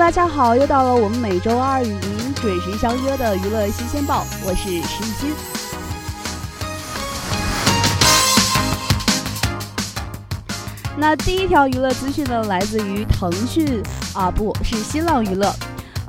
大家好，又到了我们每周二与您准时相约的娱乐新鲜报，我是石艺欣。那第一条娱乐资讯呢，来自于腾讯啊，不是新浪娱乐，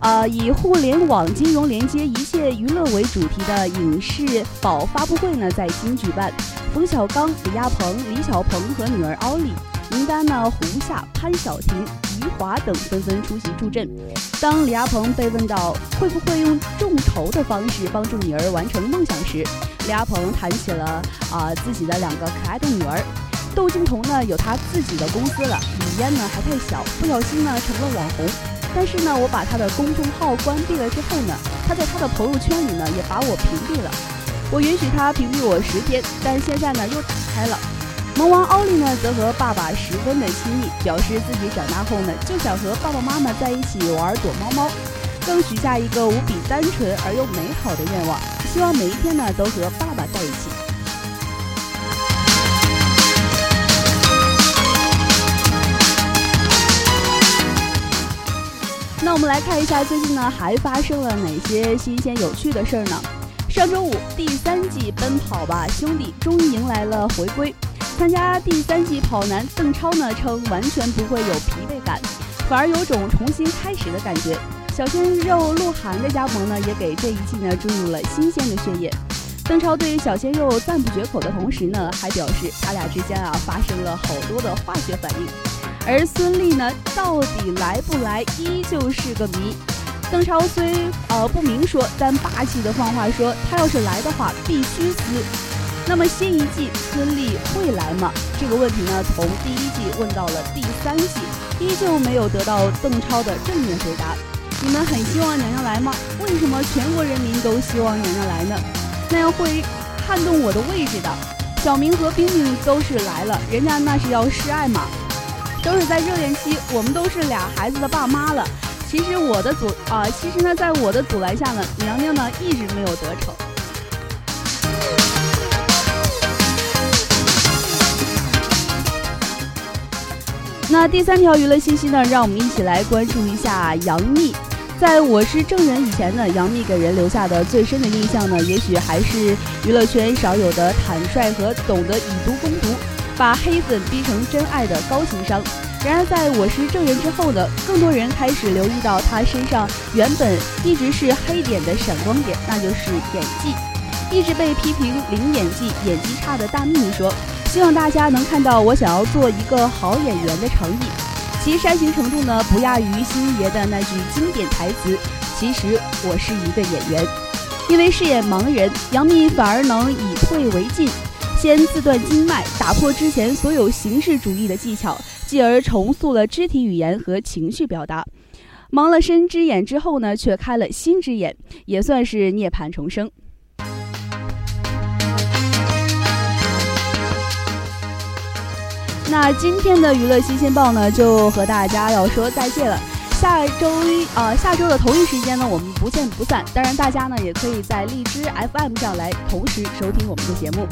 呃，以互联网金融连接一切娱乐为主题的影视宝发布会呢，在京举办，冯小刚、李亚鹏、李小鹏和女儿奥利。名单呢？胡夏、潘晓婷、余华等纷纷出席助阵。当李亚鹏被问到会不会用众筹的方式帮助女儿完成梦想时，李亚鹏谈起了啊自己的两个可爱的女儿。窦靖童呢有他自己的公司了，李嫣呢还太小，不小心呢成了网红。但是呢，我把他的公众号关闭了之后呢，他在他的朋友圈里呢也把我屏蔽了。我允许他屏蔽我十天，但现在呢又打开了。萌王奥利呢，则和爸爸十分的亲密，表示自己长大后呢，就想和爸爸妈妈在一起玩躲猫猫，更许下一个无比单纯而又美好的愿望，希望每一天呢，都和爸爸在一起。那我们来看一下，最近呢，还发生了哪些新鲜有趣的事儿呢？上周五，第三季《奔跑吧兄弟》终于迎来了回归。参加第三季跑男邓超呢称完全不会有疲惫感，反而有种重新开始的感觉。小鲜肉鹿晗的加盟呢也给这一季呢注入了新鲜的血液。邓超对小鲜肉赞不绝口的同时呢，还表示他俩之间啊发生了好多的化学反应。而孙俪呢到底来不来依旧是个谜。邓超虽呃不明说，但霸气的放话说他要是来的话必须撕。那么新一季孙俪会来吗？这个问题呢，从第一季问到了第三季，依旧没有得到邓超的正面回答。你们很希望娘娘来吗？为什么全国人民都希望娘娘来呢？那样会撼动我的位置的。小明和冰冰都是来了，人家那是要示爱嘛，都是在热恋期，我们都是俩孩子的爸妈了。其实我的阻啊，其实呢，在我的阻拦下呢，娘娘呢一直没有得逞。那第三条娱乐信息呢？让我们一起来关注一下杨幂。在我是证人以前呢，杨幂给人留下的最深的印象呢，也许还是娱乐圈少有的坦率和懂得以毒攻毒，把黑粉逼成真爱的高情商。然而，在我是证人之后呢，更多人开始留意到她身上原本一直是黑点的闪光点，那就是演技。一直被批评零演技、演技差的大幂幂说。希望大家能看到我想要做一个好演员的诚意，其煽情程度呢不亚于星爷的那句经典台词：“其实我是一个演员。”因为饰演盲人，杨幂反而能以退为进，先自断经脉，打破之前所有形式主义的技巧，继而重塑了肢体语言和情绪表达。盲了身之眼之后呢，却开了心之眼，也算是涅槃重生。那今天的娱乐新鲜报呢，就和大家要说再见了。下周一啊，下周的同一时间呢，我们不见不散。当然，大家呢也可以在荔枝 FM 上来同时收听我们的节目。